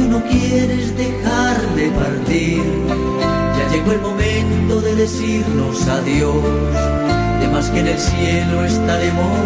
tú no quieres dejarme partir. Ya llegó el momento de decirnos adiós, de más que en el cielo estaremos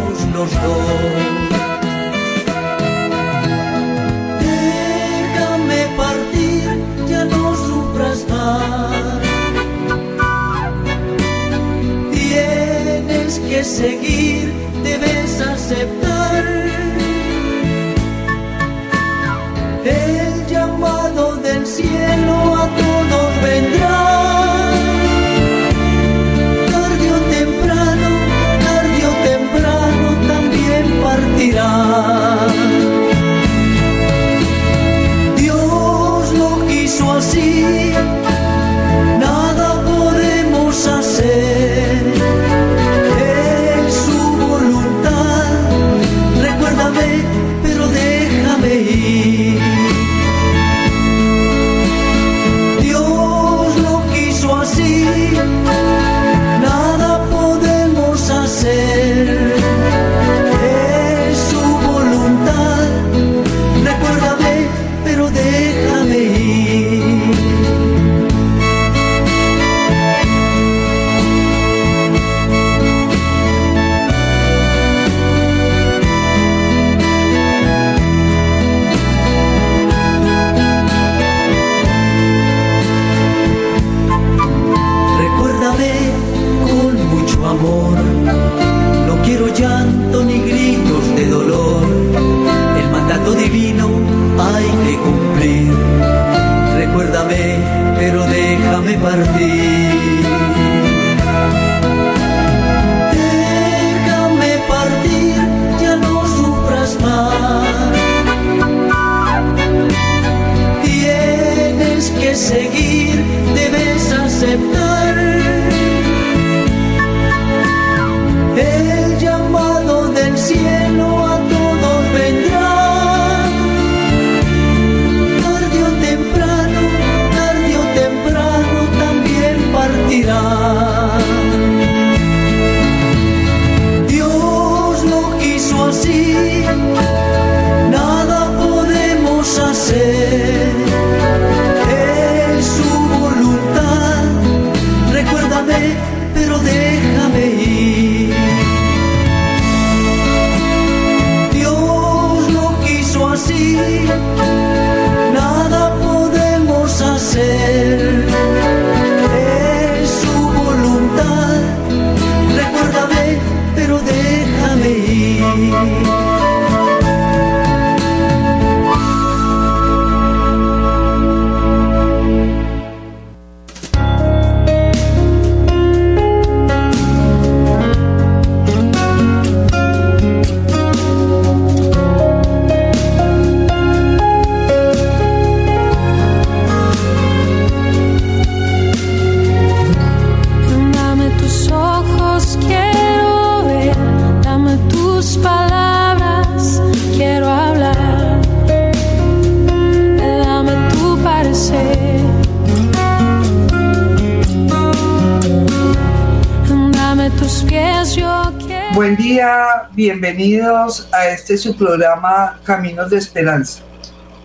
bienvenidos a este su programa Caminos de Esperanza,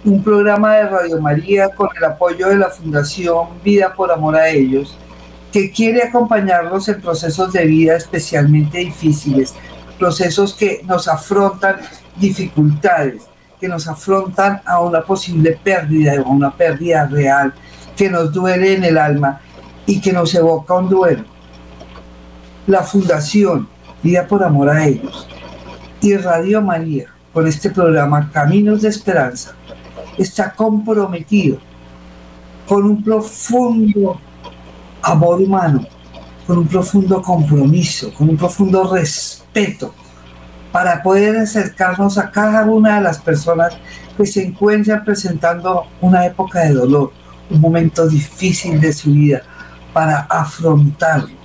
un programa de Radio María con el apoyo de la Fundación Vida por Amor a Ellos, que quiere acompañarlos en procesos de vida especialmente difíciles, procesos que nos afrontan dificultades, que nos afrontan a una posible pérdida, a una pérdida real, que nos duele en el alma y que nos evoca un duelo. La Fundación Vida por Amor a Ellos y Radio María, con este programa Caminos de Esperanza, está comprometido con un profundo amor humano, con un profundo compromiso, con un profundo respeto, para poder acercarnos a cada una de las personas que se encuentran presentando una época de dolor, un momento difícil de su vida, para afrontarlo,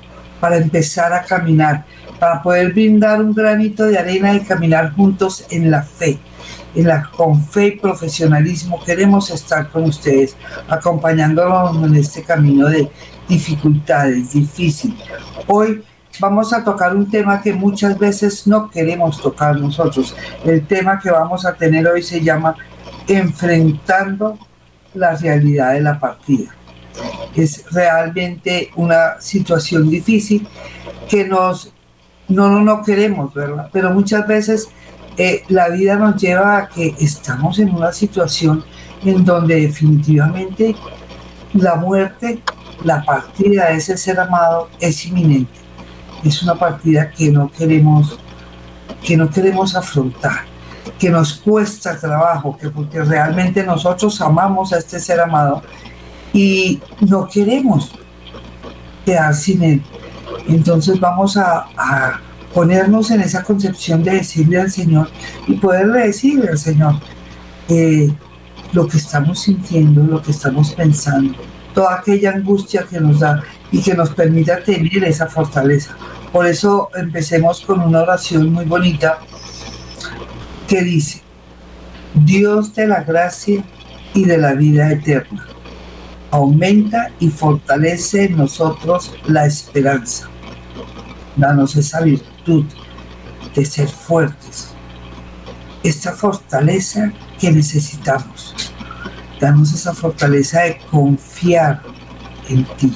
para empezar a caminar, para poder brindar un granito de arena y caminar juntos en la fe. En la, con fe y profesionalismo queremos estar con ustedes, acompañándonos en este camino de dificultades, difícil. Hoy vamos a tocar un tema que muchas veces no queremos tocar nosotros. El tema que vamos a tener hoy se llama Enfrentando la realidad de la partida. Es realmente una situación difícil que nos no, no, no queremos, ¿verdad? Pero muchas veces eh, la vida nos lleva a que estamos en una situación en donde definitivamente la muerte, la partida de ese ser amado es inminente. Es una partida que no queremos, que no queremos afrontar, que nos cuesta trabajo, que porque realmente nosotros amamos a este ser amado y no queremos quedar sin él. Entonces vamos a, ponernos en esa concepción de decirle al Señor y poderle decirle al Señor eh, lo que estamos sintiendo, lo que estamos pensando, toda aquella angustia que nos da y que nos permita tener esa fortaleza. Por eso empecemos con una oración muy bonita que dice, Dios de la gracia y de la vida eterna, aumenta y fortalece en nosotros la esperanza danos esa virtud de ser fuertes, esta fortaleza que necesitamos. Danos esa fortaleza de confiar en ti,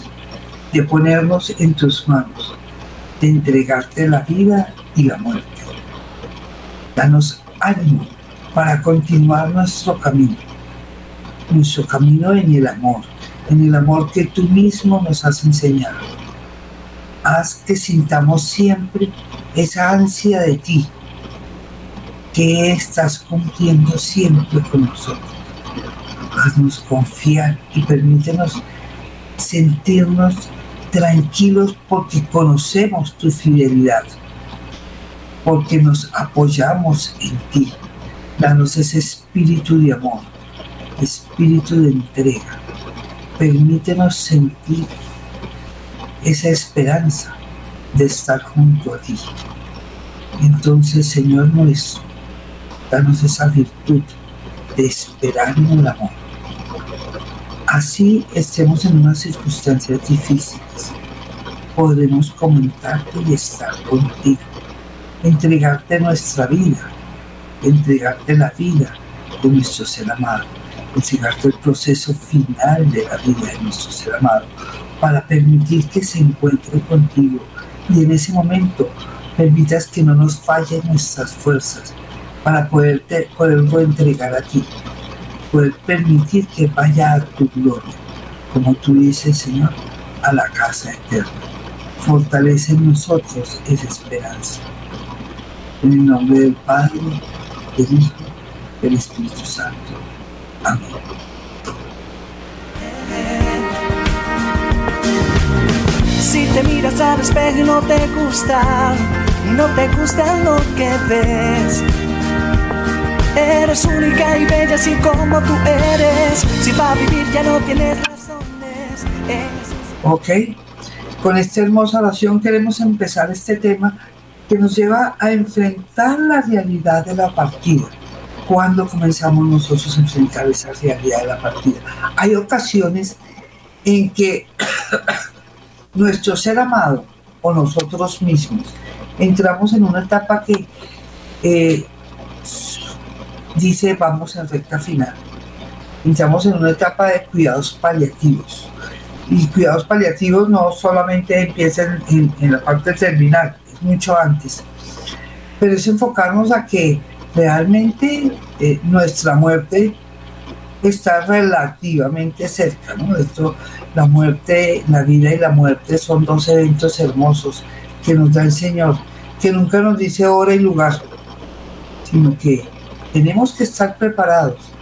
de ponernos en tus manos, de entregarte la vida y la muerte. Danos ánimo para continuar nuestro camino, nuestro camino en el amor, en el amor que tú mismo nos has enseñado haz que sintamos siempre esa ansia de ti que estás cumpliendo siempre con nosotros. Haznos confiar y permítenos sentirnos tranquilos porque conocemos tu fidelidad, porque nos apoyamos en ti. Danos ese espíritu de amor, espíritu de entrega. Permítenos sentir esa esperanza de estar junto a ti. Entonces, Señor nuestro, danos esa virtud de esperar en el amor. Así estemos en unas circunstancias difíciles, podremos comentarte y estar contigo, entregarte nuestra vida, entregarte la vida de nuestro ser amado, entregarte el proceso final de la vida de nuestro ser amado, para permitir que se encuentre contigo y en ese momento permitas que no nos fallen nuestras fuerzas para poderte, poderlo entregar a ti, poder permitir que vaya a tu gloria, como tú dices, Señor, a la casa eterna. Fortalece en nosotros esa esperanza. En el nombre del Padre, del Hijo, del Espíritu Santo. Amén. Si te miras al espejo y no te gusta, y no te gusta lo que ves. Eres única y bella así como tú eres. Si para vivir ya no tienes razones. Ok, con esta hermosa oración queremos empezar este tema que nos lleva a enfrentar la realidad de la partida. Cuando comenzamos nosotros a enfrentar esa realidad de la partida? Hay ocasiones en que nuestro ser amado o nosotros mismos entramos en una etapa que eh, dice vamos en recta final. Entramos en una etapa de cuidados paliativos. Y cuidados paliativos no solamente empiezan en, la parte terminal, es mucho antes. Pero es enfocarnos a que realmente eh, nuestra muerte está relativamente cerca. ¿no? Esto, la muerte, la vida y la muerte son dos eventos hermosos que nos da el Señor, que nunca nos dice hora y lugar, sino que tenemos que estar preparados,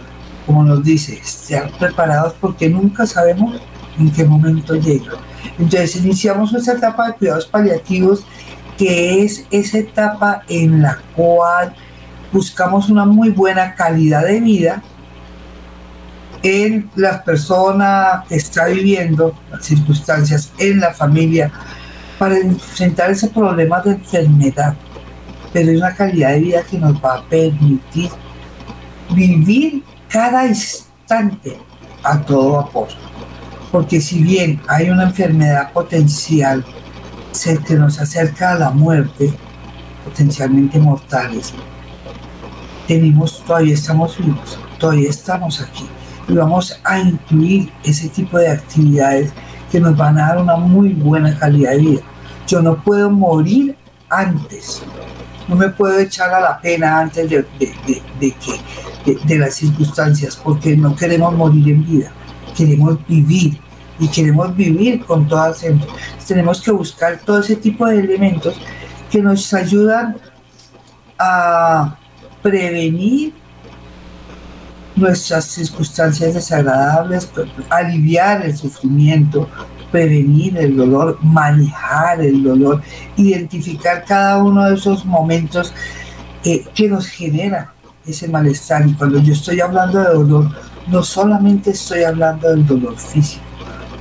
como nos dice, estar preparados porque nunca sabemos en qué momento llega. Entonces iniciamos esa etapa de cuidados paliativos, que es esa etapa en la cual buscamos una muy buena calidad de vida, en la persona que está viviendo las circunstancias en la familia para enfrentar ese problema de enfermedad, pero es una calidad de vida que nos va a permitir vivir cada instante a todo vapor. Porque si bien hay una enfermedad potencial, que nos acerca a la muerte, potencialmente mortales, tenemos, todavía estamos vivos, todavía estamos aquí. Y vamos a incluir ese tipo de actividades que nos van a dar una muy buena calidad de vida. Yo no puedo morir antes, no me puedo echar a la pena antes de, que, de, las circunstancias, porque no queremos morir en vida, queremos vivir y queremos vivir con todas Entonces, tenemos que buscar todo ese tipo de elementos que nos ayudan a prevenir nuestras circunstancias desagradables, aliviar el sufrimiento, prevenir el dolor, manejar el dolor, identificar cada uno de esos momentos eh, que nos genera ese malestar. Y cuando yo estoy hablando de dolor, no solamente estoy hablando del dolor físico,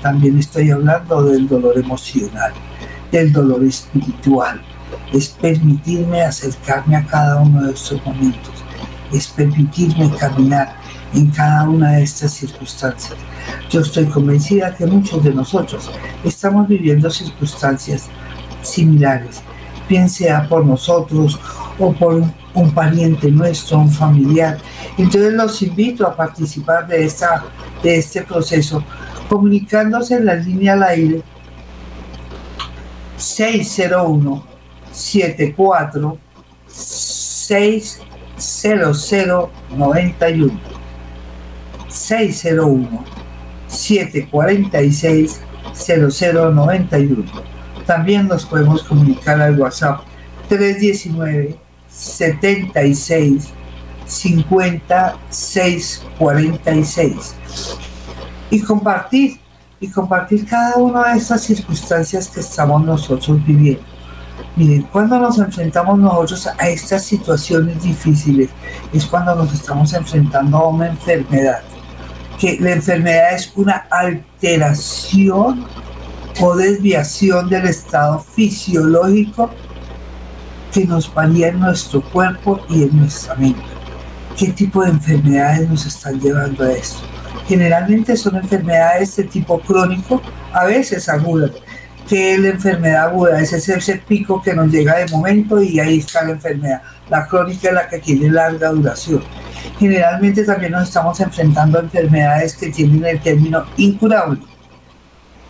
también estoy hablando del dolor emocional, del dolor espiritual. Es permitirme acercarme a cada uno de estos momentos, es permitirme caminar en cada una de estas circunstancias. Yo estoy convencida que muchos de nosotros estamos viviendo circunstancias similares, bien sea por nosotros o por un, pariente nuestro, un familiar. Entonces los invito a participar de, esta, de este proceso comunicándose en la línea al aire 601 74 600 91 601 746 0091. También nos podemos comunicar al WhatsApp 319 76 56 46 y compartir y compartir cada una de estas circunstancias que estamos nosotros viviendo. Miren, cuando nos enfrentamos nosotros a estas situaciones difíciles es cuando nos estamos enfrentando a una enfermedad que la enfermedad es una alteración o desviación del estado fisiológico que nos varía en nuestro cuerpo y en nuestra mente. ¿Qué tipo de enfermedades nos están llevando a esto? Generalmente son enfermedades de tipo crónico, a veces agudas. que es la enfermedad aguda? Es ese pico que nos llega de momento y ahí está la enfermedad. La crónica es la que tiene larga duración generalmente también nos estamos enfrentando a enfermedades que tienen el término incurable.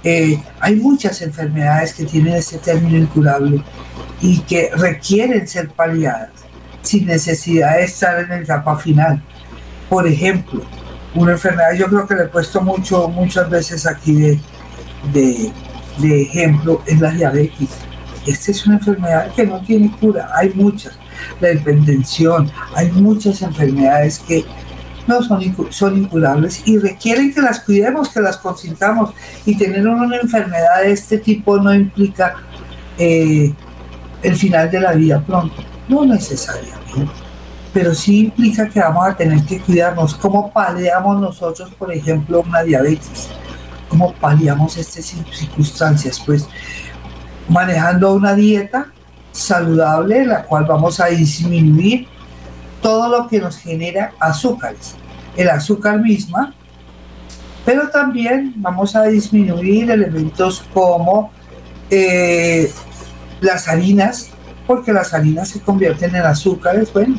Eh, hay muchas enfermedades que tienen este término incurable y que requieren ser paliadas sin necesidad de estar en la etapa final. Por ejemplo, una enfermedad, yo creo que le he puesto mucho, muchas veces aquí de, de, de ejemplo, es la diabetes. Esta es una enfermedad que no tiene cura, hay muchas la hipertensión, hay muchas enfermedades que no son, son incurables y requieren que las cuidemos, que las consintamos. Y tener una enfermedad de este tipo no implica eh, el final de la vida pronto, no necesariamente, pero sí implica que vamos a tener que cuidarnos. ¿Cómo paliamos nosotros, por ejemplo, una diabetes? ¿Cómo paliamos estas circunstancias? Pues manejando una dieta saludable, la cual vamos a disminuir todo lo que nos genera azúcares, el azúcar misma, pero también vamos a disminuir elementos como eh, las harinas, porque las harinas se convierten en azúcares, bueno,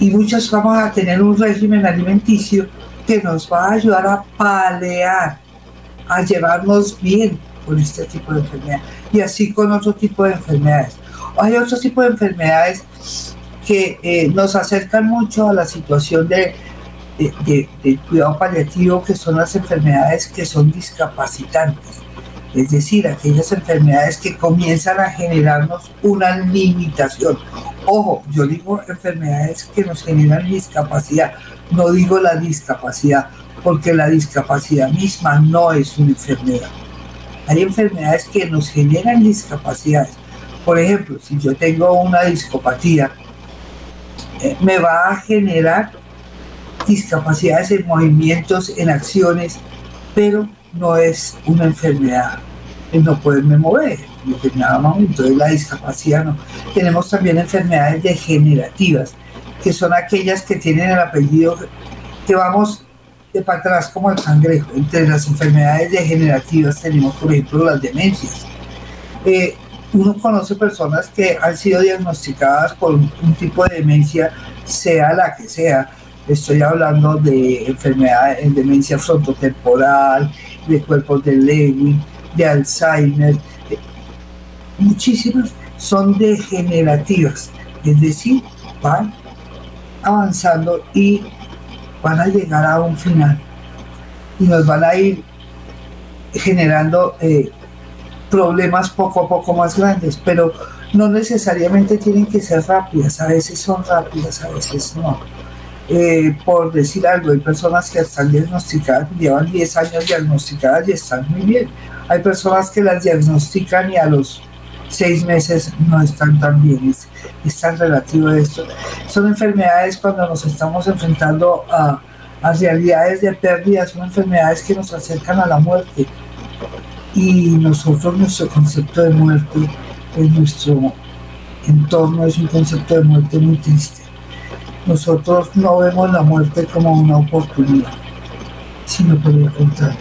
y muchas vamos a tener un régimen alimenticio que nos va a ayudar a palear, a llevarnos bien con este tipo de enfermedad y así con otro tipo de enfermedades. Hay otro tipo de enfermedades que eh, nos acercan mucho a la situación de, de, cuidado paliativo, que son las enfermedades que son discapacitantes. Es decir, aquellas enfermedades que comienzan a generarnos una limitación. Ojo, yo digo enfermedades que nos generan discapacidad, no digo la discapacidad, porque la discapacidad misma no es una enfermedad hay enfermedades que nos generan discapacidades. Por ejemplo, si yo tengo una discopatía, eh, me va a generar discapacidades en movimientos, en acciones, pero no es una enfermedad no poderme mover en determinado momento, es la discapacidad no. Tenemos también enfermedades degenerativas, que son aquellas que tienen el apellido que vamos para atrás como el cangrejo. Entre las enfermedades degenerativas tenemos, por ejemplo, las demencias. Eh, uno conoce personas que han sido diagnosticadas por un, tipo de demencia, sea la que sea. Estoy hablando de enfermedades, de demencia frontotemporal, de cuerpos de Lewin, de Alzheimer. muchísimas son degenerativas, es decir, van avanzando y van a llegar a un final y nos van a ir generando eh, problemas poco a poco más grandes, pero no necesariamente tienen que ser rápidas, a veces son rápidas, a veces no. Eh, por decir algo, hay personas que están diagnosticadas, llevan 10 años diagnosticadas y están muy bien. Hay personas que las diagnostican y a los 6 meses no están tan bien. Tan relativo a esto. Son enfermedades cuando nos estamos enfrentando a, a realidades de pérdida, son enfermedades que nos acercan a la muerte y nosotros nuestro concepto de muerte en nuestro entorno es un concepto de muerte muy triste. Nosotros no vemos la muerte como una oportunidad, sino por el contrario.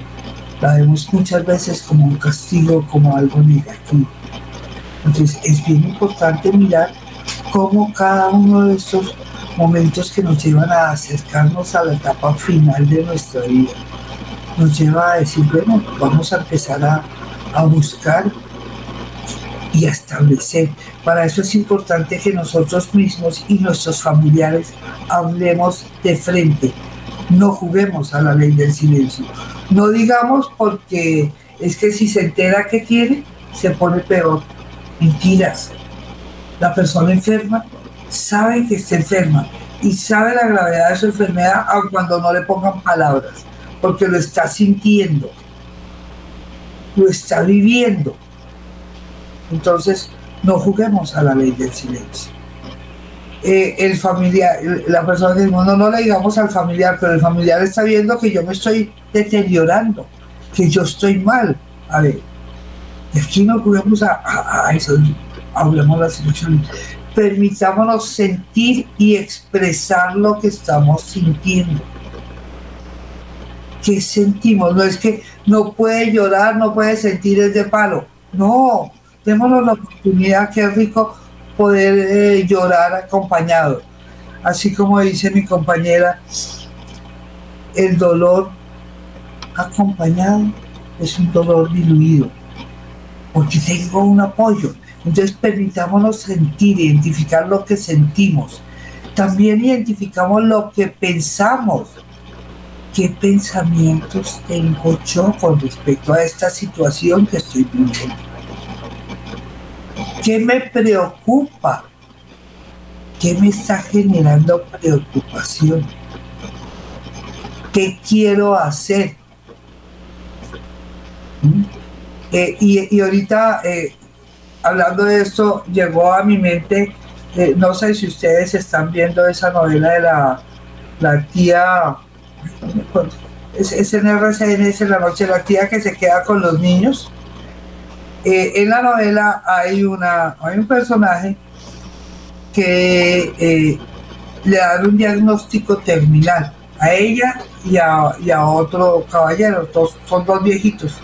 La vemos muchas veces como un castigo, como algo negativo. Entonces es bien importante mirar cómo cada uno de estos momentos que nos llevan a acercarnos a la etapa final de nuestra vida nos lleva a decir, bueno, vamos a empezar a, a buscar y a establecer. Para eso es importante que nosotros mismos y nuestros familiares hablemos de frente, no juguemos a la ley del silencio. No digamos porque es que si se entera que tiene, se pone peor. Mentiras. La persona enferma sabe que está enferma y sabe la gravedad de su enfermedad aun cuando no le pongan palabras porque lo está sintiendo, lo está viviendo. Entonces, no juguemos a la ley del silencio. Eh, el familiar, la persona que no, no le digamos al familiar, pero el familiar está viendo que yo me estoy deteriorando, que yo estoy mal. A ver, aquí no juguemos a, a, eso, hablemos la situación. Permitámonos sentir y expresar lo que estamos sintiendo ¿qué sentimos? No es que no puede llorar, no puede sentir ese palo. No, démonos la oportunidad, qué rico poder eh, llorar acompañado. Así como dice mi compañera, el dolor acompañado es un dolor diluido, porque tengo un apoyo. Entonces permitámonos sentir, identificar lo que sentimos. También identificamos lo que pensamos qué pensamientos tengo yo con respecto a esta situación que estoy viviendo. ¿Qué me preocupa? ¿Qué me está generando preocupación? ¿Qué quiero hacer? ¿Mm? Eh, y, ahorita, eh, hablando de esto, llegó a mi mente, eh, no sé si ustedes están viendo esa novela de la, la tía es, en RCN, es en la noche la tía que se queda con los niños. Eh, en la novela hay, una, hay un personaje que eh, le dan un diagnóstico terminal a ella y a, otro caballero, son dos viejitos.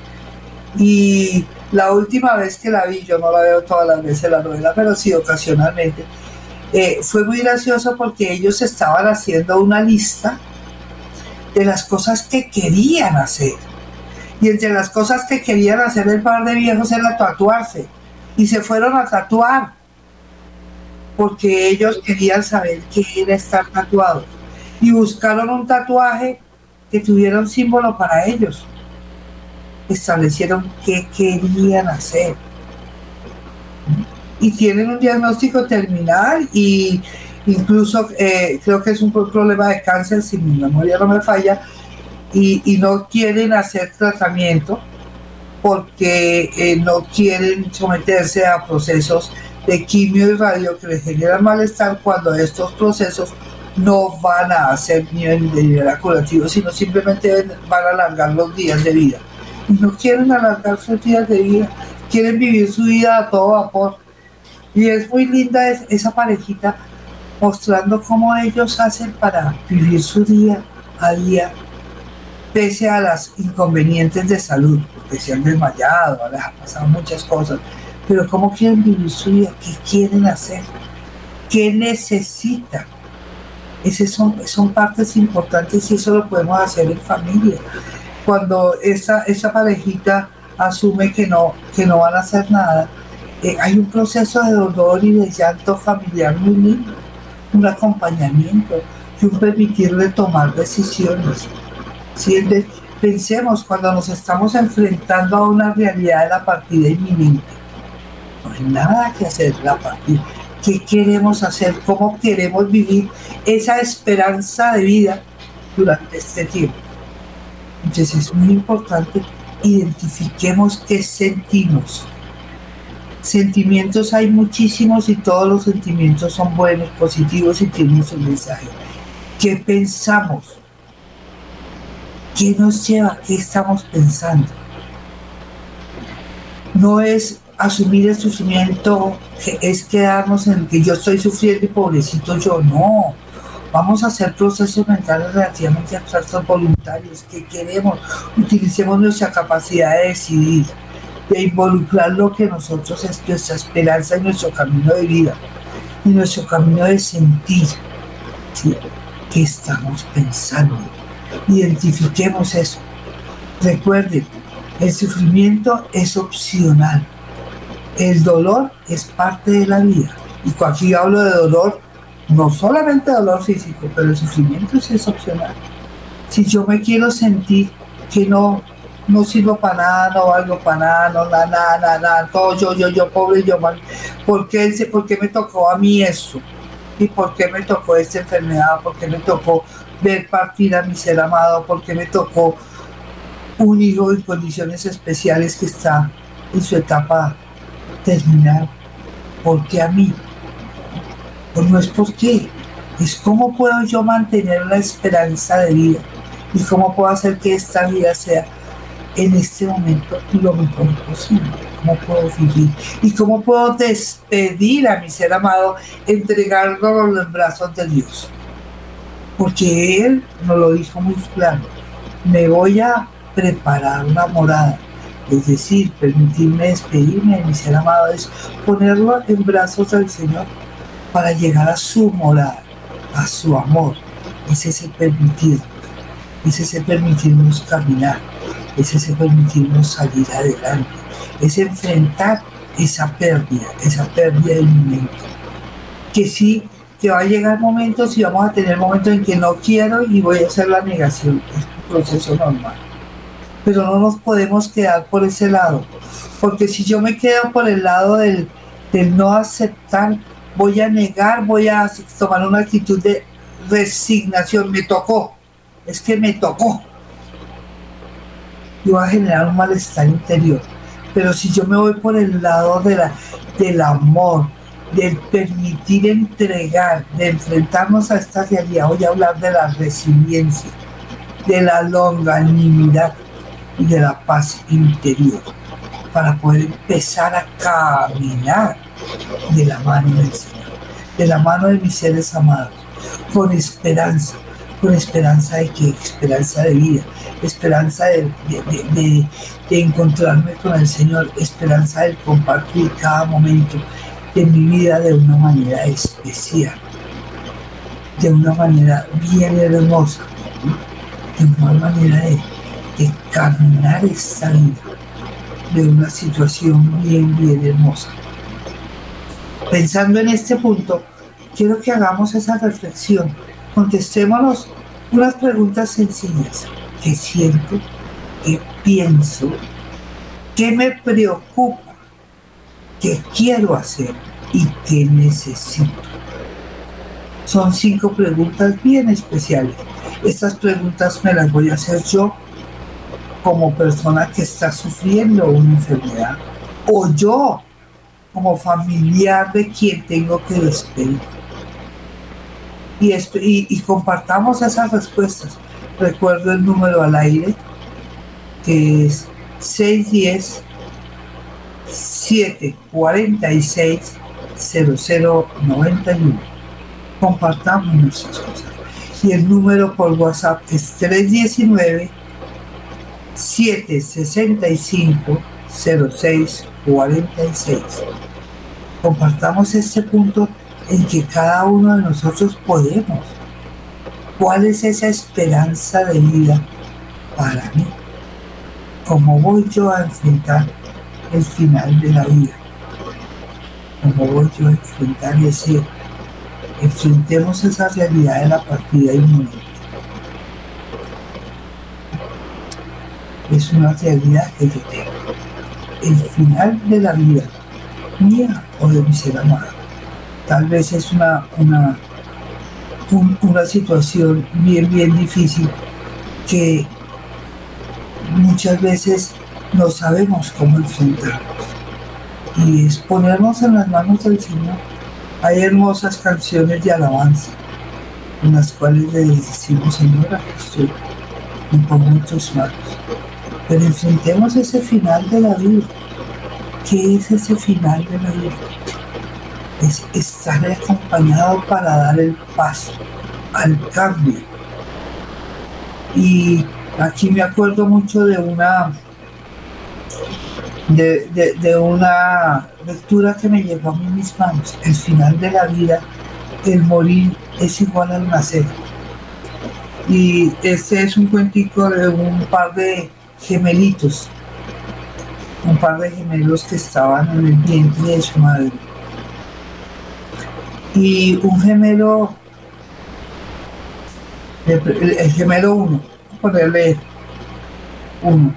Y la última vez que la vi, yo no la veo todas las veces la novela, pero sí ocasionalmente, eh, fue muy gracioso porque ellos estaban haciendo una lista de las cosas que querían hacer. Y entre las cosas que querían hacer el par de viejos era tatuarse. Y se fueron a tatuar. Porque ellos querían saber qué era estar tatuado. Y buscaron un tatuaje que tuviera un símbolo para ellos. Establecieron qué querían hacer. Y tienen un diagnóstico terminal y incluso eh, creo que es un problema de cáncer, si mi memoria no me falla, y, no quieren hacer tratamiento porque eh, no quieren someterse a procesos de quimio y radio que les generan malestar cuando estos procesos no van a hacer nivel de nivel curativo, sino simplemente van a alargar los días de vida. No quieren alargar sus días de vida, quieren vivir su vida a todo vapor. Y es muy linda esa parejita mostrando cómo ellos hacen para vivir su día a día, pese a las inconvenientes de salud, porque se han desmayado, han pasado muchas cosas, pero cómo quieren vivir su vida, qué quieren hacer, qué necesitan. Esas son, son partes importantes y eso lo podemos hacer en familia. Cuando esa, esa parejita asume que no, que no van a hacer nada, eh, hay un proceso de dolor y de llanto familiar muy lindo, un acompañamiento y un permitirle tomar decisiones. Pensemos cuando nos estamos enfrentando a una realidad de la partida inminente. No hay nada que hacer la partida. ¿Qué queremos hacer? ¿Cómo queremos vivir esa esperanza de vida durante este tiempo? Entonces es muy importante identifiquemos qué sentimos. Sentimientos hay muchísimos y todos los sentimientos son buenos, positivos y tienen su mensaje. ¿Qué pensamos? ¿Qué nos lleva? ¿Qué estamos pensando? No es asumir el sufrimiento, es quedarnos en que yo estoy sufriendo y pobrecito yo, no. Vamos a hacer procesos mentales relativamente abstractos voluntarios que queremos. Utilicemos nuestra capacidad de decidir, de involucrar lo que nosotros es nuestra esperanza en nuestro camino de vida, y nuestro camino de sentir. ¿sí? ¿Qué estamos pensando? Identifiquemos eso. Recuerden, el sufrimiento es opcional. El dolor es parte de la vida. Y cuando aquí hablo de dolor, no solamente dolor físico, pero el sufrimiento es opcional. Si yo me quiero sentir que no, no sirvo para nada, no valgo para nada, no, nada, nada, nada, todo yo, yo, yo, pobre, yo mal, ¿por qué, ¿por qué me tocó a mí eso? ¿Y por qué me tocó esta enfermedad? ¿Por qué me tocó ver partir a mi ser amado, porque me tocó un hijo en condiciones especiales que está en su etapa terminal. porque a mí? Pues no es por qué, es cómo puedo yo mantener la esperanza de vida y cómo puedo hacer que esta vida sea en este momento lo mejor posible. ¿Cómo puedo vivir? ¿Y cómo puedo despedir a mi ser amado, entregarlo en brazos de Dios? porque Él nos lo dijo muy claro, me voy a preparar una morada, es decir, permitirme despedirme de mi ser amado, es ponerlo en brazos del Señor para llegar a su morada, a su amor, es ese permitir, es ese permitirnos caminar, es ese permitirnos salir adelante, es enfrentar esa pérdida, esa pérdida inminente, que sí que va a llegar momentos y vamos a tener momentos en que no quiero y voy a hacer la negación. Es un proceso normal. Pero no nos podemos quedar por ese lado. Porque si yo me quedo por el lado del, del no aceptar, voy a negar, voy a tomar una actitud de resignación. Me tocó. Es que me tocó. Y va a generar un malestar interior. Pero si yo me voy por el lado de la, del amor, del permitir entregar, de enfrentarnos a esta realidad. Voy a hablar de la resiliencia, de la longanimidad y de la paz interior para poder empezar a caminar de la mano del Señor, de la mano de mis seres amados, con esperanza, con esperanza de que, esperanza de vida, esperanza de, de, de encontrarme con el Señor, esperanza de compartir cada momento, en mi vida de una manera especial, de una manera bien hermosa, de una manera de, caminar esta vida, de una situación bien, bien hermosa. Pensando en este punto, quiero que hagamos esa reflexión. Contestémonos unas preguntas sencillas. ¿Qué siento? ¿Qué pienso? ¿Qué me preocupa? qué quiero hacer y qué necesito. Son cinco preguntas bien especiales. Estas preguntas me las voy a hacer yo como persona que está sufriendo una enfermedad o yo como familiar de quien tengo que despedir. Y, y, compartamos esas respuestas. Recuerdo el número al aire, que es 610 746 0091. Compartamos nuestras cosas. Y el número por WhatsApp es 319 765 06 46. Compartamos este punto en que cada uno de nosotros podemos. ¿Cuál es esa esperanza de vida para mí? ¿Cómo voy yo a enfrentar el final de la vida? ¿Cómo voy yo a enfrentar ese, enfrentemos esa realidad de la partida inminente? Es una realidad que yo tengo. El final de la vida mía o de mi ser amado. Tal vez es una, una, una situación bien, bien difícil que muchas veces no sabemos cómo enfrentarnos. Y es ponernos en las manos del Señor. Hay hermosas canciones de alabanza en las cuales le decimos, Señor, aquí estoy, me pongo en tus manos. Pero enfrentemos ese final de la vida. ¿Qué es ese final de la vida? Es estar acompañado para dar el paso al cambio. Y aquí me acuerdo mucho de una de, una lectura que me llegó a mí mis manos. El final de la vida, el morir es igual al nacer. Y este es un cuentico de un par de gemelitos, un par de gemelos que estaban en el vientre de su madre. Y un gemelo, el, gemelo uno, ponerle uno,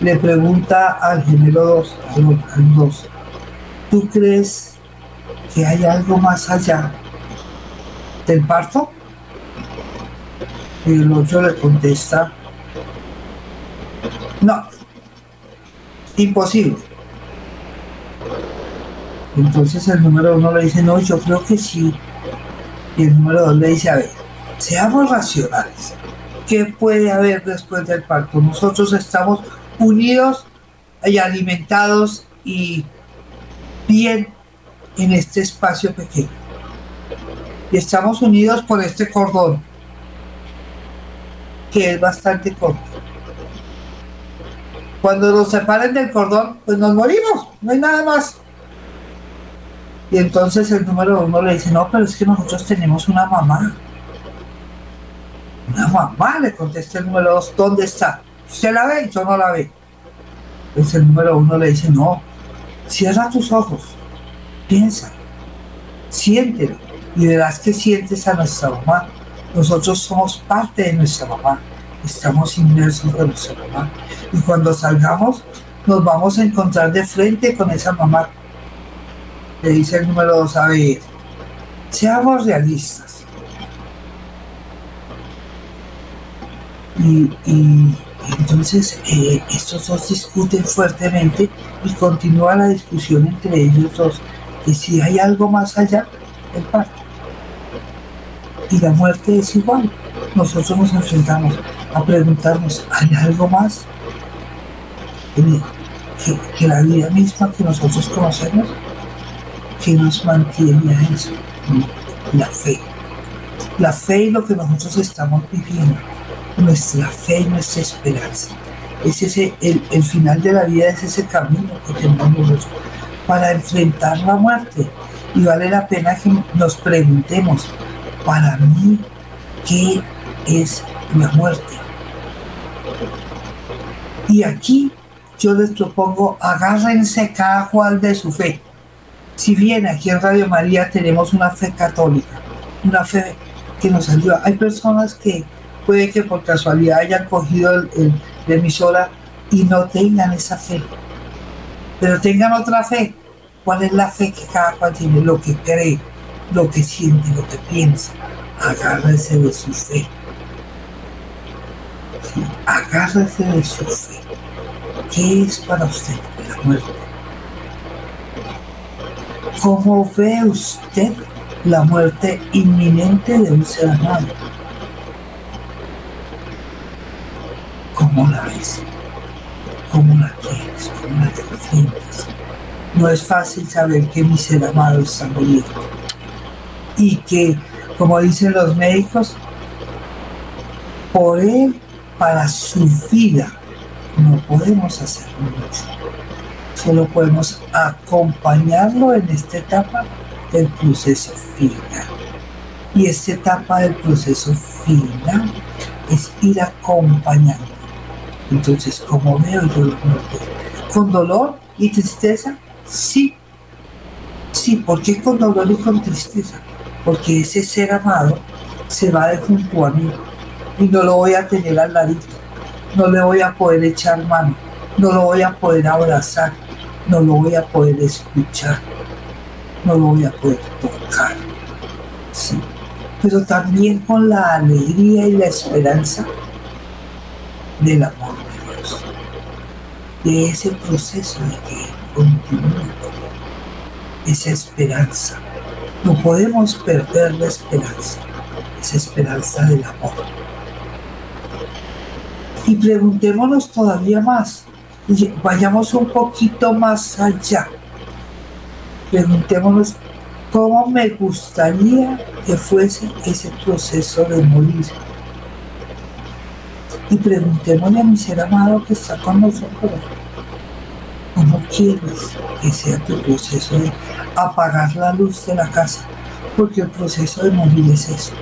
le pregunta al gemelo 2, al 2, ¿tú crees que hay algo más allá del parto? Y el otro le contesta, no, imposible. Entonces el número uno le dice, no, yo creo que sí. Y el número dos le dice, a ver, seamos racionales. ¿Qué puede haber después del parto? Nosotros estamos unidos y alimentados y bien en este espacio pequeño. Y estamos unidos por este cordón, que es bastante corto. Cuando nos separen del cordón, pues nos morimos, no hay nada más. Y entonces el número uno le dice, no, pero es que nosotros tenemos una mamá. Una mamá, le contesta el número dos, ¿dónde está? ¿Usted la ve? Yo no la ve. Entonces el número uno le dice, no, cierra tus ojos, piensa, siéntelo y verás que sientes a nuestra mamá. Nosotros somos parte de nuestra mamá, estamos inmersos en nuestra mamá. Y cuando salgamos, nos vamos a encontrar de frente con esa mamá. Le dice el número dos, a ver, seamos realistas. y entonces eh, estos dos discuten fuertemente y continúa la discusión entre ellos dos que si hay algo más allá del parto. Y la muerte es igual. Nosotros nos enfrentamos a preguntarnos, ¿hay algo más? Que, la vida misma que nosotros conocemos, que nos mantiene a eso, la fe. La fe y lo que nosotros estamos viviendo nuestra fe y nuestra esperanza. Es ese, el, final de la vida es ese camino que tenemos para enfrentar la muerte. Y vale la pena que nos preguntemos, para mí, ¿qué es la muerte? Y aquí yo les propongo, agárrense cada cual de su fe. Si bien aquí en Radio María tenemos una fe católica, una fe que nos ayuda, hay personas que puede que por casualidad hayan cogido el, la emisora y no tengan esa fe. Pero tengan otra fe. ¿Cuál es la fe que cada cual tiene? Lo que cree, lo que siente, lo que piensa. Agárrese de su fe. Sí, agárrese de su fe. ¿Qué es para usted la muerte? ¿Cómo ve usted la muerte inminente de un ser amado? cómo la ves, cómo la quieres, cómo la defiendes. No es fácil saber que mi ser amado está muriendo y que, como dicen los médicos, por él, para su vida, no podemos hacer mucho. solo podemos acompañarlo en esta etapa del proceso final. Y esta etapa del proceso final es ir acompañando. Entonces, como veo yo lo ¿Con dolor y tristeza? Sí. Sí, ¿por qué con dolor y con tristeza? Porque ese ser amado se va de junto a mí y no lo voy a tener al ladito. No le voy a poder echar mano. No lo voy a poder abrazar. No lo voy a poder escuchar. No lo voy a poder tocar. Sí pero también con la alegría y la esperanza del amor de Dios, de ese proceso de que continúa esa esperanza. No podemos perder la esperanza, esa esperanza del amor. Y preguntémonos todavía más, vayamos un poquito más allá. Preguntémonos cómo me gustaría que fuese ese proceso de morir. Y preguntémosle a mi ser amado que está con nosotros, ¿cómo quieres que sea tu proceso de apagar la luz de la casa? Porque el proceso de morir es eso,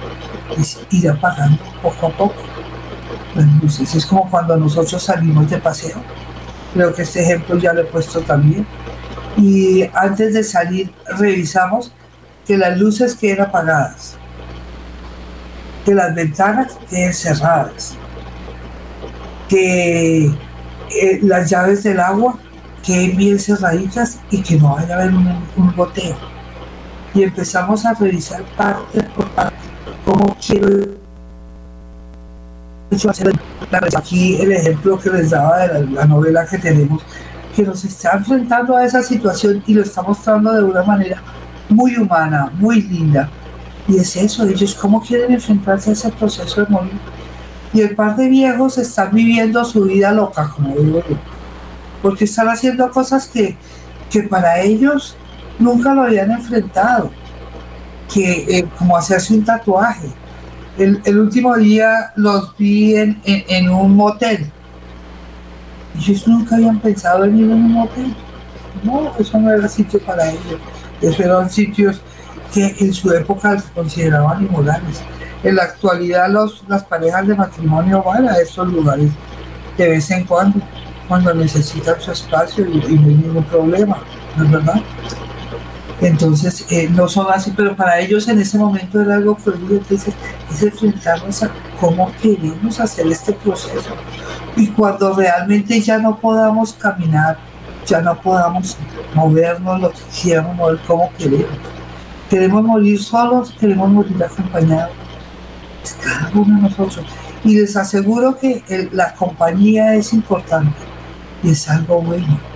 es ir apagando poco a poco las luces. Es como cuando nosotros salimos de paseo. Creo que este ejemplo ya lo he puesto también. Y antes de salir revisamos que las luces queden apagadas, que las ventanas queden cerradas, que eh, las llaves del agua queden bien cerraditas y que no vaya a haber un, goteo. Y empezamos a revisar parte por parte cómo quiero aquí el ejemplo que les daba de la, la novela que tenemos que nos está enfrentando a esa situación y lo está mostrando de una manera muy humana, muy linda. Y es eso, ellos cómo quieren enfrentarse a ese proceso de morir. Y el par de viejos están viviendo su vida loca, como digo yo. Porque están haciendo cosas que, que para ellos nunca lo habían enfrentado. Que eh, como hacerse un tatuaje. El, último día los vi en, en, un motel. Ellos nunca habían pensado en ir en un motel. No, eso no era sitio para ellos. Esos eran sitios que en su época se consideraban inmorales. En la actualidad los, las parejas de matrimonio van a esos lugares de vez en cuando, cuando necesitan su espacio y, no hay ningún problema, ¿no es verdad? Entonces, eh, no son así, pero para ellos en ese momento era algo prohibido. Entonces, es enfrentarnos a cómo queremos hacer este proceso. Y cuando realmente ya no podamos caminar, ya no podamos movernos lo que quisiéramos mover como queremos. Queremos morir solos, queremos morir acompañados. Es cada uno de nosotros. Y les aseguro que la compañía es importante y es algo bueno.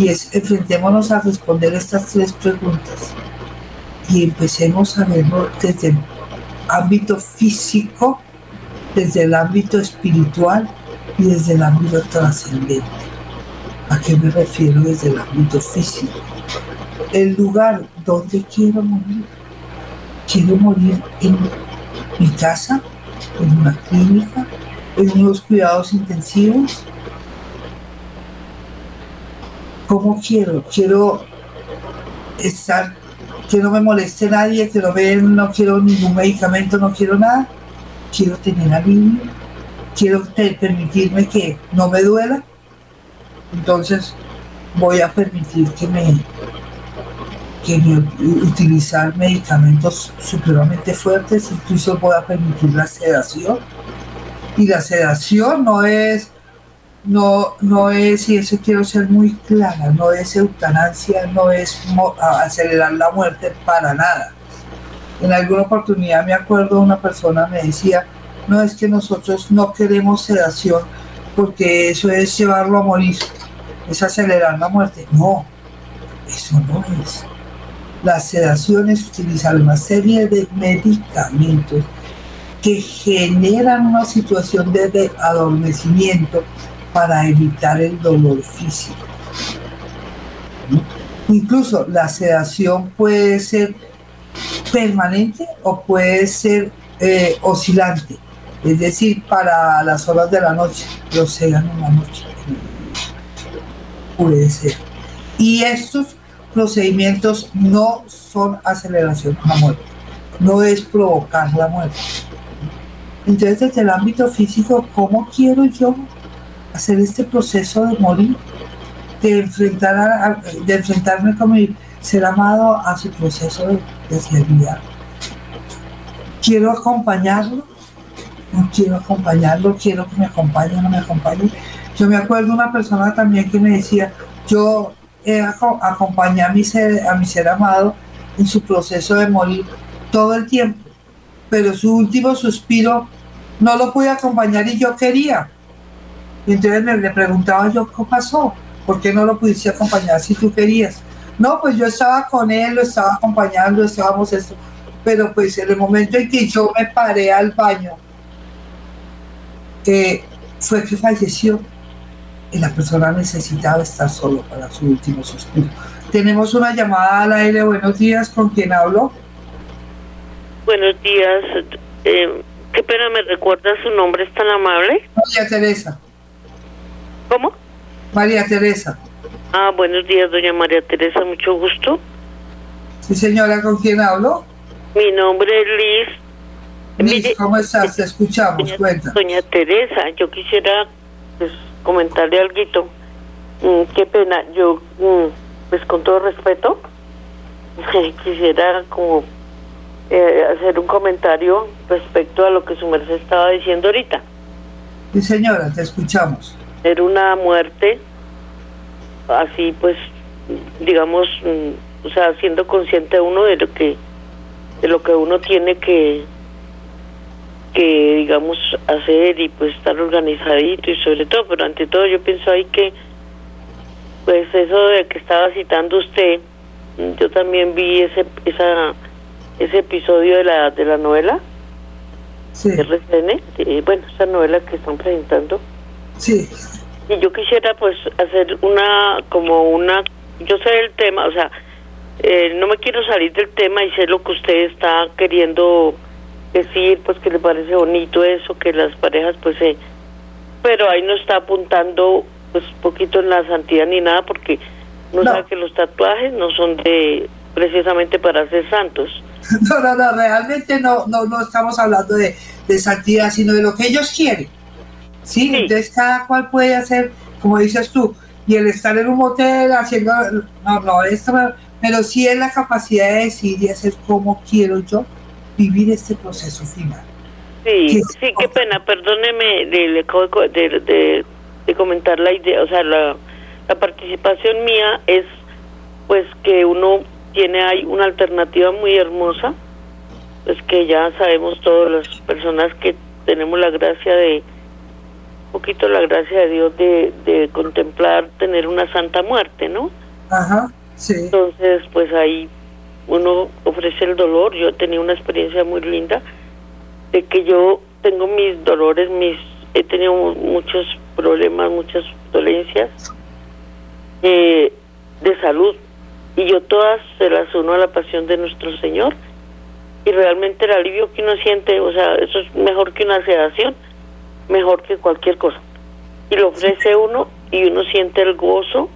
Y enfrentémonos a responder estas tres preguntas y empecemos a verlo desde el ámbito físico, desde el ámbito espiritual y desde el ámbito trascendente. ¿A qué me refiero desde el ámbito físico? El lugar donde quiero morir. Quiero morir en mi casa, en una clínica, en unos cuidados intensivos. ¿Cómo quiero? Quiero estar, que no me moleste nadie, que no me, no quiero ningún medicamento, no quiero nada. Quiero tener alivio. Quiero permitirme que no me duela entonces voy a permitir que me, que me utilizar medicamentos supremamente fuertes, incluso voy a permitir la sedación. Y la sedación no es, no, no es, y eso quiero ser muy clara, no es eutanasia, no es acelerar la muerte para nada. En alguna oportunidad me acuerdo una persona me decía, no es que nosotros no queremos sedación porque eso es llevarlo a morir es acelerar la muerte. No, eso no es. La sedación es utilizar una serie de medicamentos que generan una situación de adormecimiento para evitar el dolor físico. Incluso la sedación puede ser permanente o puede ser eh, oscilante, es decir, para las horas de la noche, lo sedan en la noche puede ser. Y estos procedimientos no son aceleración de la muerte, no es provocar la muerte. Entonces, desde el ámbito físico, ¿cómo quiero yo hacer este proceso de morir? De, enfrentar de enfrentarme con mi ser amado a su proceso de, de ¿Quiero acompañarlo? Quiero acompañarlo, quiero que me acompañe, no me acompañe. Yo me acuerdo una persona también que me decía, yo eh, acompañé a mi, ser, a mi ser amado en su proceso de morir todo el tiempo, pero su último suspiro no lo pude acompañar y yo quería. Y entonces me, le preguntaba yo, ¿qué pasó? ¿Por qué no lo pudiste acompañar si tú querías? No, pues yo estaba con él, lo estaba acompañando, estábamos esto. Pero pues en el momento en que yo me paré al baño, eh, fue que falleció y la persona necesitaba estar solo para su último suspiro. Tenemos una llamada al aire. Buenos días, ¿con quién hablo? Buenos días. Eh, qué pena, ¿me recuerda su nombre? ¿Es tan amable? María Teresa. ¿Cómo? María Teresa. Ah, buenos días, doña María Teresa, mucho gusto. Sí, señora, ¿con quién hablo? Mi nombre es Liz. Liz, ¿cómo estás? Te escuchamos, doña, cuenta. Doña Teresa, yo quisiera pues, comentarle algo. Mm, qué pena, yo, mm, pues con todo respeto, quisiera como eh, hacer un comentario respecto a lo que su merced estaba diciendo ahorita. Sí, señora, te escuchamos. Era una muerte, así pues, digamos, mm, o sea, siendo consciente uno de lo que de lo que uno tiene que que digamos hacer y pues estar organizadito y sobre todo, pero ante todo yo pienso ahí que pues eso de que estaba citando usted, yo también vi ese esa ese episodio de la de la novela sí. RCN, bueno, esa novela que están presentando. Sí. Y yo quisiera pues hacer una como una yo sé el tema, o sea, eh, no me quiero salir del tema y sé lo que usted está queriendo decir pues que le parece bonito eso, que las parejas pues eh, pero ahí no está apuntando pues poquito en la santidad ni nada porque no, sabe que los tatuajes no son de precisamente para ser santos. No, no, no, realmente no, no, no estamos hablando de, de santidad, sino de lo que ellos quieren. ¿Sí? Entonces cada cual puede hacer, como dices tú, y el estar en un motel haciendo, no, no, esto, pero sí es la capacidad de decir y hacer como quiero yo vivir este proceso final. Sí, sí, qué pena, perdóneme de, de, de, comentar la idea, o sea, la, la participación mía es pues que uno tiene ahí una alternativa muy hermosa, pues que ya sabemos todas las personas que tenemos la gracia de, poquito la gracia de Dios de, de contemplar tener una santa muerte, ¿no? Ajá, sí. Entonces, pues ahí uno ofrece el dolor. Yo he tenido una experiencia muy linda de que yo tengo mis dolores, mis he tenido muchos problemas, muchas dolencias eh, de salud y yo todas se las uno a la pasión de nuestro Señor y realmente el alivio que uno siente, o sea, eso es mejor que una sedación, mejor que cualquier cosa. Y lo ofrece uno y uno siente el gozo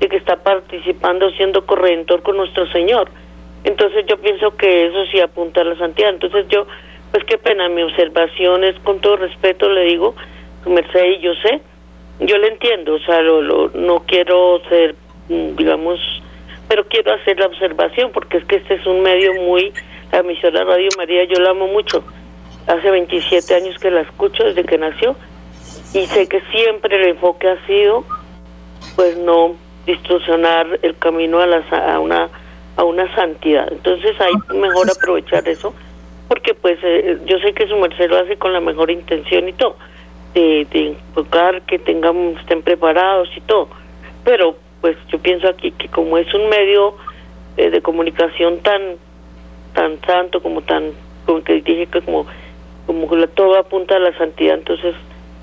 de que está participando, siendo corredentor con nuestro Señor. Entonces yo pienso que eso sí apunta a la santidad. Entonces yo, pues qué pena, mi observación es con todo respeto, le digo, su merced y yo sé, yo le entiendo, o sea, lo, no quiero ser, mm, digamos, pero quiero hacer la observación porque es que este es un medio muy, la emisora Radio María, yo la amo mucho. Hace 27 años que la escucho desde que nació y sé que siempre el enfoque ha sido, pues no distorsionar el camino a, la, a una a una santidad. Entonces hay mejor aprovechar eso, porque pues eh, yo sé que su merced lo hace con la mejor intención y todo, de, de enfocar que tengamos, estén preparados y todo. Pero pues yo pienso aquí que como es un medio eh, de comunicación tan tan santo como tan como que dije que como como todo apunta a la santidad entonces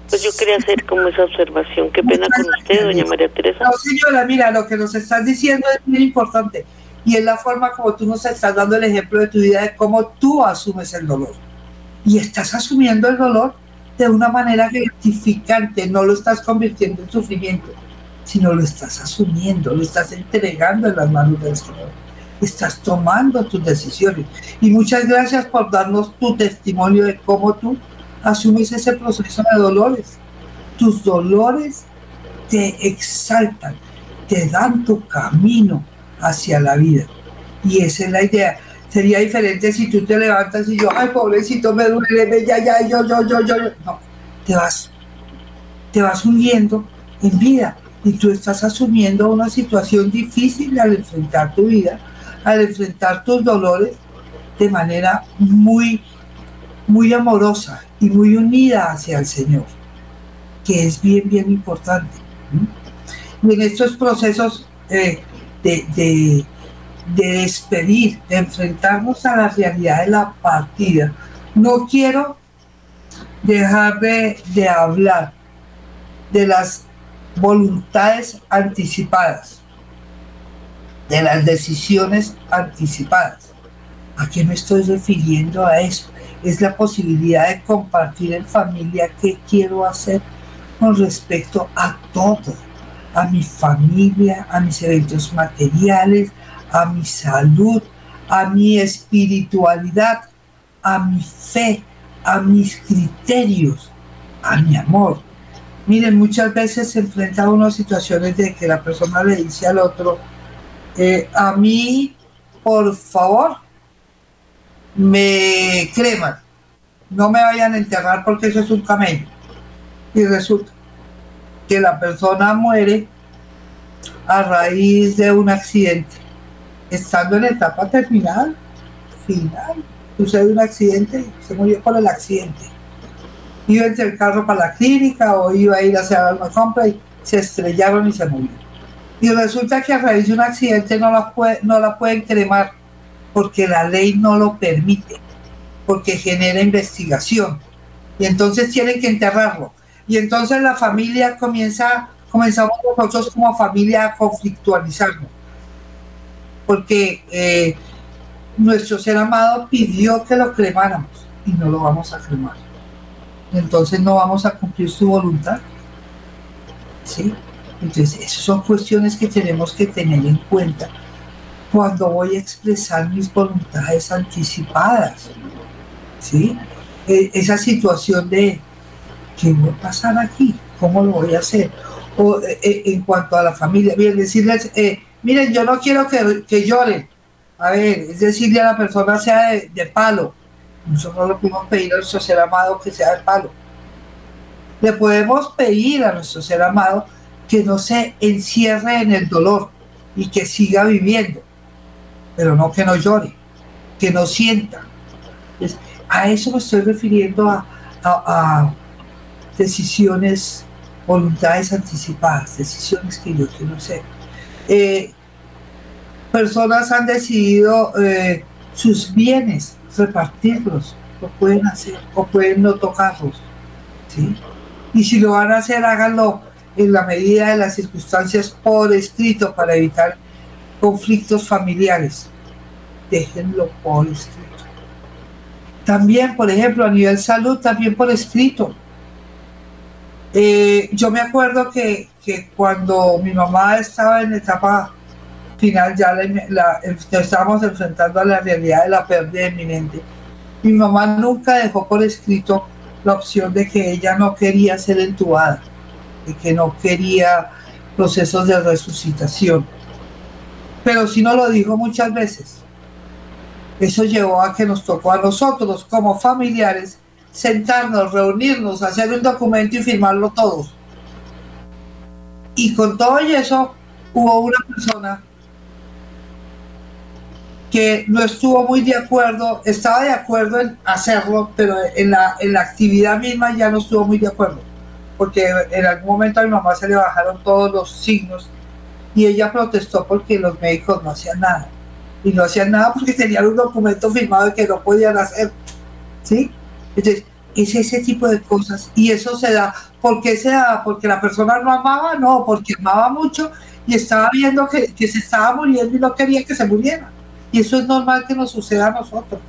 pues yo quería hacer como esa observación qué pena con usted doña María Teresa no señora mira lo que nos estás diciendo es muy importante y es la forma como tú nos estás dando el ejemplo de tu vida, de cómo tú asumes el dolor. Y estás asumiendo el dolor de una manera gratificante, no lo estás convirtiendo en sufrimiento. sino lo estás asumiendo, lo estás entregando en las manos del Señor. Estás tomando tus decisiones. Y muchas gracias por darnos tu testimonio de cómo tú asumes ese proceso de dolores. Tus dolores te exaltan, te dan tu camino hacia la vida. Y esa es la idea. Sería diferente si tú te levantas y yo, ay, pobrecito, me duele, ya, ya, yo, yo, yo, yo. No, te vas, te vas hundiendo en vida y tú estás asumiendo una situación difícil al enfrentar tu vida, al enfrentar tus dolores de manera muy, muy amorosa y muy unida hacia el Señor, que es bien, bien importante. Y en estos procesos eh, de, de despedir, de enfrentarnos a la realidad de la partida, no quiero dejar de, de hablar de las voluntades anticipadas, de las decisiones anticipadas. ¿A qué me estoy refiriendo a eso? Es la posibilidad de compartir en familia qué quiero hacer con respecto a todo, a mi familia, a mis eventos materiales, a mi salud, a mi espiritualidad, a mi fe, a mis criterios, a mi amor. Miren, muchas veces se enfrenta a unas situaciones de que la persona le dice al otro, eh, a mí, por favor, me creman, no me vayan a enterrar porque eso es un camello. Y resulta que la persona muere a raíz de un accidente, estando en etapa terminal, final, sucede un accidente, se murió por el accidente iba en el carro para la clínica o iba a ir a hacer una compra y se estrellaron y se murieron. Y resulta que a raíz de un accidente no la, no la pueden cremar porque la ley no lo permite, porque genera investigación. Y entonces tienen que enterrarlo. Y entonces la familia comienza, comenzamos nosotros como familia a conflictualizarnos. Porque eh, nuestro ser amado pidió que lo cremáramos y no lo vamos a cremar entonces no vamos a cumplir su voluntad. ¿Sí? Entonces, esas son cuestiones que tenemos que tener en cuenta cuando voy a expresar mis voluntades anticipadas. ¿Sí? E, esa situación de, ¿qué voy a pasar aquí? ¿Cómo lo voy a hacer? O e, e, en cuanto a la familia, bien, decirles, eh, miren, yo no quiero que, lloren. A ver, es decirle a la persona sea de palo, nosotros le podemos pedir a nuestro ser amado que sea de palo. Le podemos pedir a nuestro ser amado que no se encierre en el dolor y que siga viviendo, pero no que no llore, que no sienta. a eso me estoy refiriendo a, decisiones, voluntades anticipadas, decisiones que yo quiero hacer. Eh, personas han decidido eh, sus bienes repartirlos, lo pueden hacer o pueden no tocarlos. ¿sí? Y si lo van a hacer, háganlo en la medida de las circunstancias por escrito para evitar conflictos familiares. Déjenlo por escrito. También, por ejemplo, a nivel salud, también por escrito. Eh, yo me acuerdo que, que, cuando mi mamá estaba en etapa final ya la, estábamos enfrentando a la realidad de la pérdida inminente. Mi mamá nunca dejó por escrito la opción de que ella no quería ser entubada, que no quería procesos de resucitación. Pero sí nos lo dijo muchas veces. Eso llevó a que nos tocó a nosotros como familiares sentarnos, reunirnos, hacer un documento y firmarlo todos. Y con todo eso hubo una persona que no estuvo muy de acuerdo, estaba de acuerdo en hacerlo, pero en la, en la actividad misma ya no estuvo muy de acuerdo, porque en algún momento a mi mamá se le bajaron todos los signos y ella protestó porque los médicos no hacían nada. Y no hacían nada porque tenían un documento firmado de que no podían hacer. ¿Sí? Entonces, es ese tipo de cosas. Y eso se da. ¿Por qué se da? ¿Porque la persona no amaba? No, porque amaba mucho y estaba viendo que, que se estaba muriendo y no quería que se muriera. Y eso es normal que nos suceda a nosotros.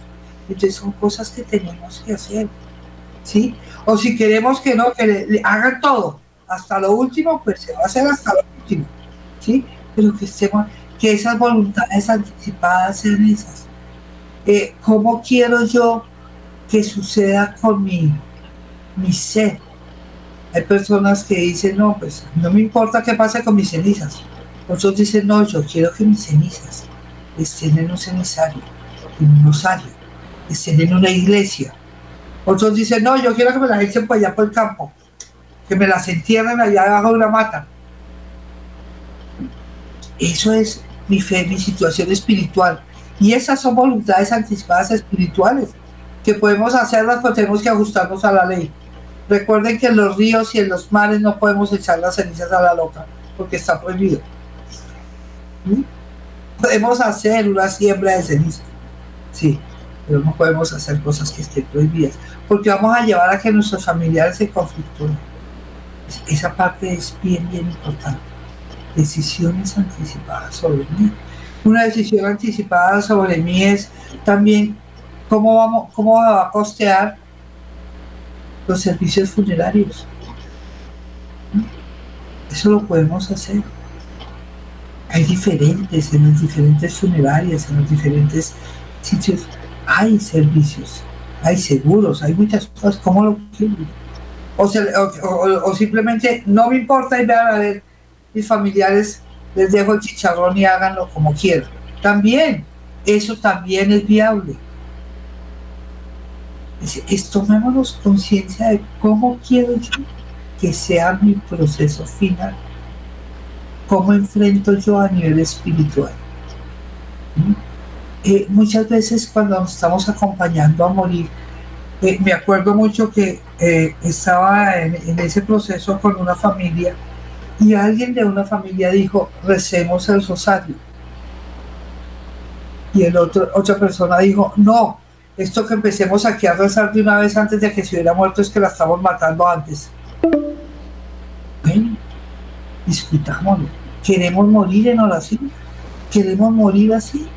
Entonces son cosas que tenemos que hacer. ¿Sí? O si queremos que no, que le, hagan todo, hasta lo último, pues se va a hacer hasta lo último. ¿sí? Pero que estemos, que esas voluntades anticipadas sean esas. Eh, ¿Cómo quiero yo que suceda con mi, mi ser? Hay personas que dicen, no, pues no me importa qué pase con mis cenizas. Otros dicen, no, yo quiero que mis cenizas estén en un cenizario, en un rosario, estén en una iglesia. Otros dicen, no, yo quiero que me las echen por allá por el campo, que me las entierren allá debajo de una mata. Eso es mi fe, mi situación espiritual. Y esas son voluntades anticipadas espirituales, que podemos hacerlas, pero tenemos que ajustarnos a la ley. Recuerden que en los ríos y en los mares no podemos echar las cenizas a la loca, porque está prohibido. ¿Mm? Podemos hacer una siembra de ceniza, sí, pero no podemos hacer cosas que estén prohibidas, porque vamos a llevar a que nuestros familiares se conflictúen. Esa parte es bien, bien importante. Decisiones anticipadas sobre mí. Una decisión anticipada sobre mí es también cómo, vamos, cómo va a costear los servicios funerarios. Eso lo podemos hacer. Hay diferentes, en las diferentes funerarias, en los diferentes sitios, hay servicios, hay seguros, hay muchas cosas. ¿Cómo lo? O, o, simplemente no me importa y vean a ver mis familiares, les dejo el chicharrón y háganlo como quieran. También, eso también es viable es, tomémonos conciencia de cómo quiero yo que sea mi proceso final, cómo enfrento yo a nivel espiritual. ¿Mm? Eh, muchas veces cuando nos estamos acompañando a morir, eh, me acuerdo mucho que eh, estaba en, ese proceso con una familia y alguien de una familia dijo, recemos el rosario. Y el otro, otra persona dijo, no, esto que empecemos aquí a rezar de una vez antes de que se hubiera muerto es que la estamos matando antes. Bueno, discutámoslo. ¿Queremos morir en oración? ¿Queremos morir así?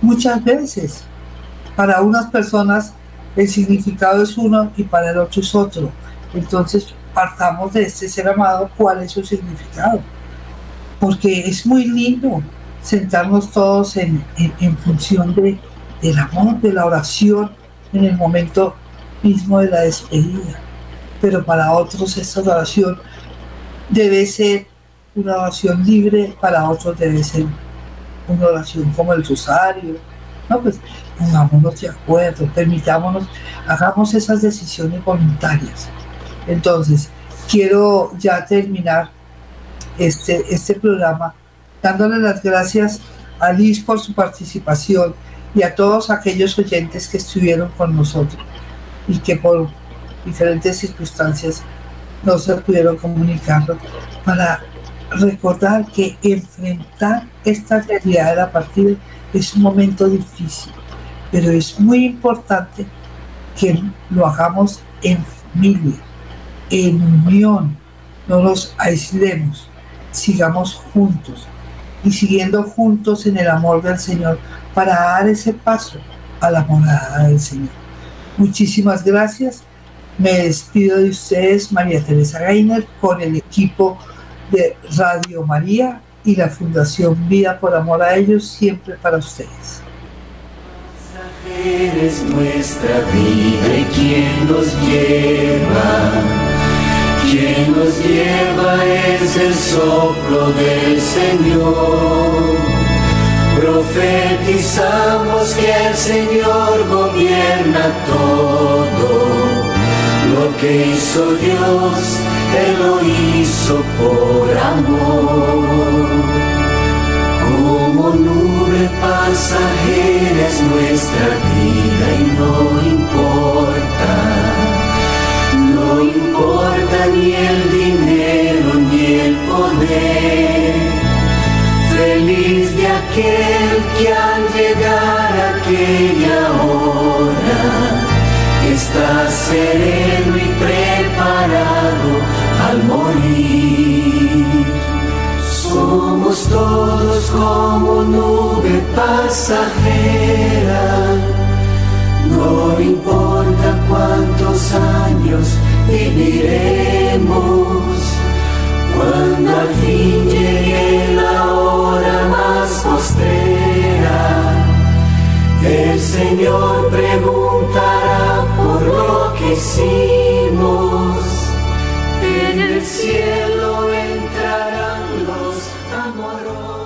Muchas veces. Para unas personas el significado es uno y para el otro es otro. Entonces partamos de este ser amado, ¿cuál es su significado? Porque es muy lindo sentarnos todos en función de del amor, de la oración en el momento mismo de la despedida. Pero para otros esta oración debe ser una oración libre, para otros debe ser una oración como el rosario. No, pues pongámonos de acuerdo, permitámonos, hagamos esas decisiones voluntarias. Entonces, quiero ya terminar este, este programa dándole las gracias a Liz por su participación y a todos aquellos oyentes que estuvieron con nosotros y que por diferentes circunstancias no se pudieron comunicar para recordar que enfrentar esta realidad de la partida es un momento difícil, pero es muy importante que lo hagamos en familia, en unión, no nos aislemos, sigamos juntos y siguiendo juntos en el amor del Señor para dar ese paso a la morada del Señor. Muchísimas gracias. Me despido de ustedes, María Teresa Gainer, con el equipo de Radio María y la Fundación Vida por Amor a ellos, siempre para ustedes. Eres nuestra vida y quien nos lleva, quien nos lleva es el soplo del Señor Profetizamos que el Señor gobierna todo. Lo que hizo Dios, Él lo hizo por amor. Como nube pasajera es nuestra vida y no importa. No importa ni el dinero ni el poder feliz de aquel que al llegar aquella hora está sereno y preparado al morir. Somos todos como nube pasajera, no importa cuántos años viviremos, cuando al fin llegue la hora más postrera, el Señor preguntará enloquecimos, en el cielo entrarán los amorosos.